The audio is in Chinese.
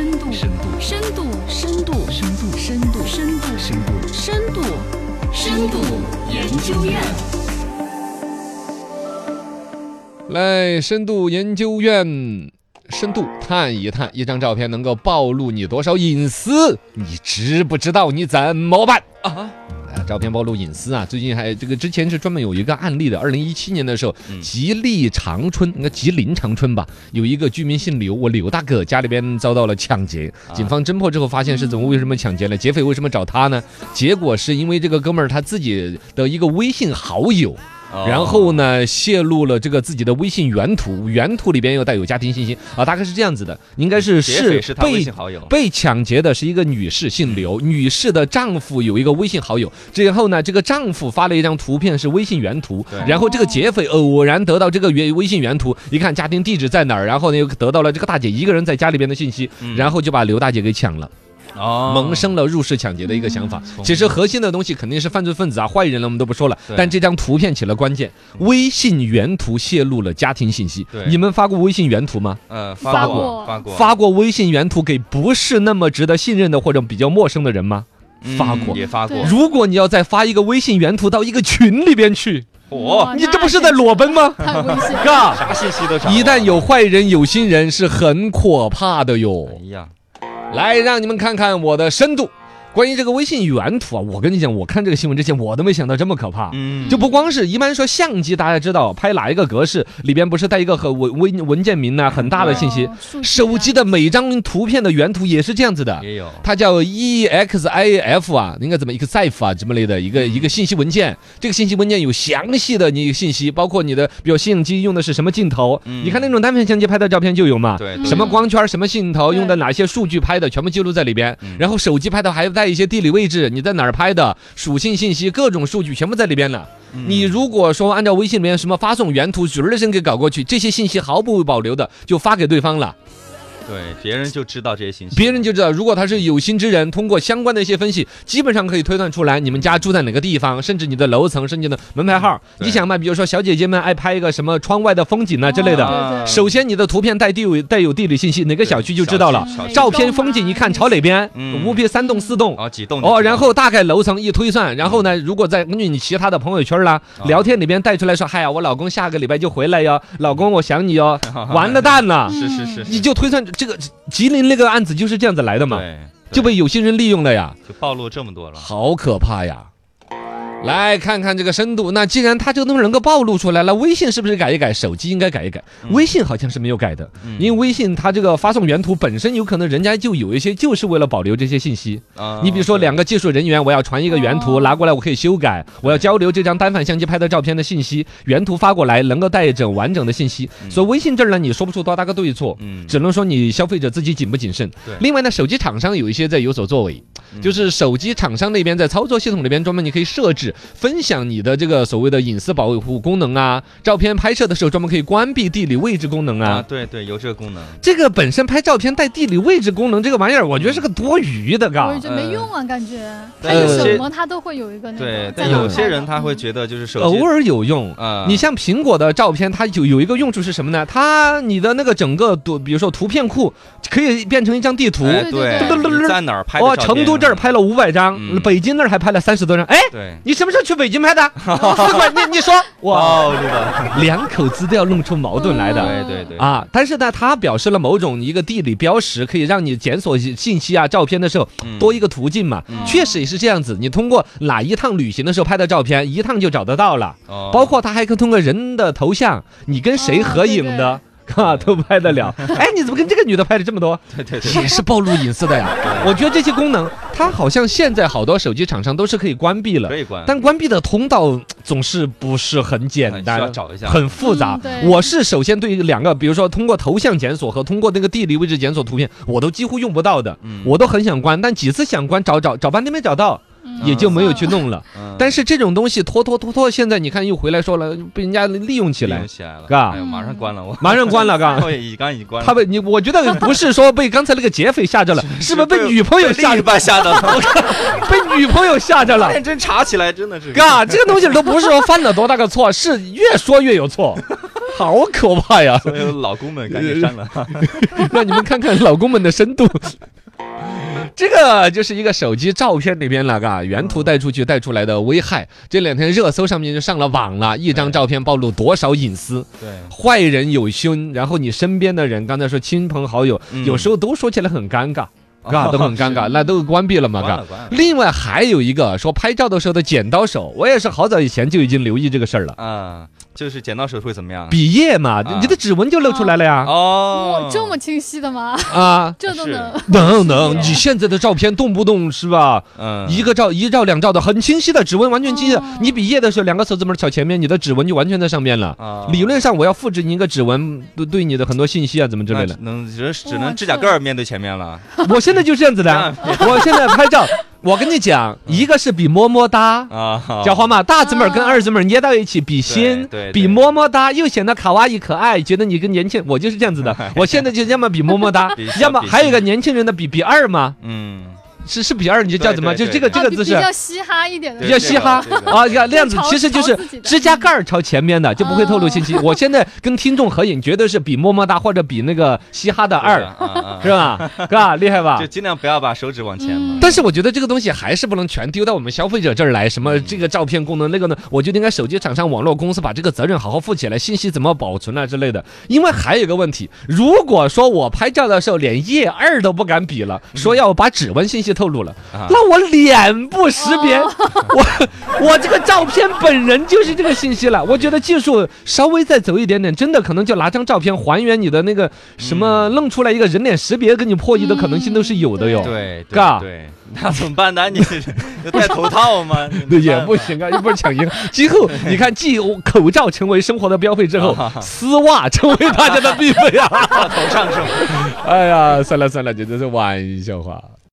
深度，深度，深度，深度，深度，深度，深度，深度，深度，深度研究院。来，深度研究院。深度探一探，一张照片能够暴露你多少隐私？你知不知道？你怎么办啊？啊，照片暴露隐私啊！最近还这个之前是专门有一个案例的，二零一七年的时候，吉利长春，应该吉林长春吧，有一个居民姓刘，我刘大哥家里边遭到了抢劫，警方侦破之后发现是怎么为什么抢劫呢？劫匪为什么找他呢？结果是因为这个哥们儿他自己的一个微信好友。然后呢，泄露了这个自己的微信原图，原图里边又带有家庭信息。啊，大概是这样子的，应该是是被被抢劫的是一个女士，姓刘，女士的丈夫有一个微信好友，之后呢，这个丈夫发了一张图片是微信原图，然后这个劫匪偶然得到这个原微信原图，一看家庭地址在哪儿，然后呢又得到了这个大姐一个人在家里边的信息，然后就把刘大姐给抢了。哦，萌生了入室抢劫的一个想法。其实核心的东西肯定是犯罪分子啊，坏人了我们都不说了。但这张图片起了关键，微信原图泄露了家庭信息。你们发过微信原图吗？呃，发过，发过。发过微信原图给不是那么值得信任的或者比较陌生的人吗？发过，也发过。如果你要再发一个微信原图到一个群里边去，哦，你这不是在裸奔吗？嘎，啥信息都一旦有坏人有心人，是很可怕的哟。哎呀。来，让你们看看我的深度。关于这个微信原图啊，我跟你讲，我看这个新闻之前，我都没想到这么可怕。嗯，就不光是一般说相机，大家知道拍哪一个格式里边不是带一个很文文文件名呢，很大的信息。手机的每张图片的原图也是这样子的。也有，它叫 EXIF 啊，应该怎么 EXIF 啊，这么类的一个一个信息文件。这个信息文件有详细的你信息，包括你的，比如相机用的是什么镜头。你看那种单反相机拍的照片就有嘛。对。什么光圈，什么镜头，用的哪些数据拍的，全部记录在里边。然后手机拍的还带一些地理位置，你在哪儿拍的，属性信息，各种数据全部在里边了。你如果说按照微信里面什么发送原图，嘴儿声给搞过去，这些信息毫不保留的就发给对方了。对，别人就知道这些信息。别人就知道，如果他是有心之人，通过相关的一些分析，基本上可以推断出来你们家住在哪个地方，甚至你的楼层，甚至的门牌号。你想嘛，比如说小姐姐们爱拍一个什么窗外的风景啊之类的。首先，你的图片带地位带有地理信息，哪个小区就知道了。照片风景一看朝哪边，无别三栋四栋哦几栋哦，然后大概楼层一推算，然后呢，如果再根据你其他的朋友圈啦、聊天里边带出来说，嗨呀，我老公下个礼拜就回来哟，老公我想你哟，完了蛋了。是是是，你就推算这个吉林。那个案子就是这样子来的嘛，就被有心人利用了呀，就暴露这么多了，好可怕呀。来看看这个深度。那既然它这个东西能够暴露出来了，微信是不是改一改？手机应该改一改。微信好像是没有改的，因为微信它这个发送原图本身有可能人家就有一些就是为了保留这些信息。你比如说两个技术人员，我要传一个原图拿过来，我可以修改。我要交流这张单反相机拍的照片的信息，原图发过来能够带着完整的信息。所以微信这儿呢，你说不出多大个对错，只能说你消费者自己谨不谨慎。另外呢，手机厂商有一些在有所作为，就是手机厂商那边在操作系统里边专门你可以设置。分享你的这个所谓的隐私保护功能啊，照片拍摄的时候专门可以关闭地理位置功能啊。对对，有这个功能。这个本身拍照片带地理位置功能这个玩意儿，我觉得是个多余的，嘎。我觉得没用啊，感觉。它有什么它都会有一个那个。对，但有些人他会觉得就是手机偶尔有用啊。你像苹果的照片，它有有一个用处是什么呢？它你的那个整个图，比如说图片库可以变成一张地图。对。在哪儿拍？哦，成都这儿拍了五百张，北京那儿还拍了三十多张。哎，对，你什么时候去北京拍的？四块，你你说，哇 两口子都要弄出矛盾来的，对对对，啊，但是呢，他表示了某种一个地理标识，可以让你检索信息啊、照片的时候多一个途径嘛，确实也是这样子，你通过哪一趟旅行的时候拍的照片，一趟就找得到了，包括他还可以通过人的头像，你跟谁合影的。啊，都拍得了。哎，你怎么跟这个女的拍的这么多？对对对，也是暴露隐私的呀。我觉得这些功能，它好像现在好多手机厂商都是可以关闭了，可以关。但关闭的通道总是不是很简单，需要找一下，很复杂。我是首先对于两个，比如说通过头像检索和通过那个地理位置检索图片，我都几乎用不到的。我都很想关，但几次想关，找找找半天没找到。也就没有去弄了，但是这种东西拖拖拖拖，现在你看又回来说了，被人家利用起来，起来了，嘎，马上关了我，马上关了，嘎，已刚已经关了。他被你，我觉得不是说被刚才那个劫匪吓着了，是不是被女朋友吓着？吓着了，被女朋友吓着了。认真查起来真的是，嘎，这个东西都不是说犯了多大个错，是越说越有错。好可怕呀！所有老公们赶紧删了。让你们看看老公们的深度。这个就是一个手机照片里边了，嘎，原图带出去带出来的危害。这两天热搜上面就上了网了，一张照片暴露多少隐私？对，坏人有凶，然后你身边的人，刚才说亲朋好友，嗯。有时候都说起来很尴尬，嘎，哦都很尴尬，是。那都关闭了嘛，嘎另外还有一个说拍照的时候的剪刀手，我也是好早以前就已经留意这个事儿了。啊，就是剪刀手会怎么样？比耶嘛，啊你的指纹就露出来了呀。哦哇，，这么清晰的吗？啊，这都能 能能，你现在的照片动不动是吧？嗯，一个照一照两照的，很清晰的指纹，完全清晰的哦。你比耶的时候，两个手指拇敲前面，你的指纹就完全在上面了。啊理论上，我要复制你一个指纹，对对你的很多信息啊，怎么之类的。能只只能指甲盖儿面对前面了。我现在就是这样子的 啊，我现在拍照，我跟你讲，一个是比么么哒。啊，叫花嘛，大字母儿跟二字母儿捏到一起比心比么么哒，又显得卡哇伊可爱，觉得你跟年轻，我就是这样子的。我现在就要么比么么哒要么还有一个年轻人的比比二嘛，嗯，是是比二，你就叫怎么？就这个这个姿势比较嘻哈一点的，比较嘻哈啊，你看那样子其实就是指甲盖儿朝前面的，就不会透露信息。我现在跟听众合影，绝对是比么么哒或者比那个嘻哈的二，二是吧？是吧？厉害吧就？尽量不要把手指往前嘛。但是我觉得这个东西还是不能全丢到我们消费者这儿来，什么嗯这个照片功能那个呢？我觉得应该手机厂商、网络公司把这个责任好好负起来，信息怎么保存啊之类的。因为还有一个问题，如果说我拍照的时候连页二都不敢比了，说要把指纹信息透露了，啊那我脸部识别，哦 我我这个照片本人就是这个信息了。我觉得技术稍微再走一点点，真的可能就拿张照片还原你的那个什么，弄出来一个人脸识别给你破译的可能性都是有的哟。对对嘎对，那怎么办呢？你要戴头套吗？对，也不行啊，又不是抢银行。今后你看，继口罩成为生活的标配之后，丝袜成为大家的必备啊！头上是吗？哎呀，算了算了，这都是玩笑话。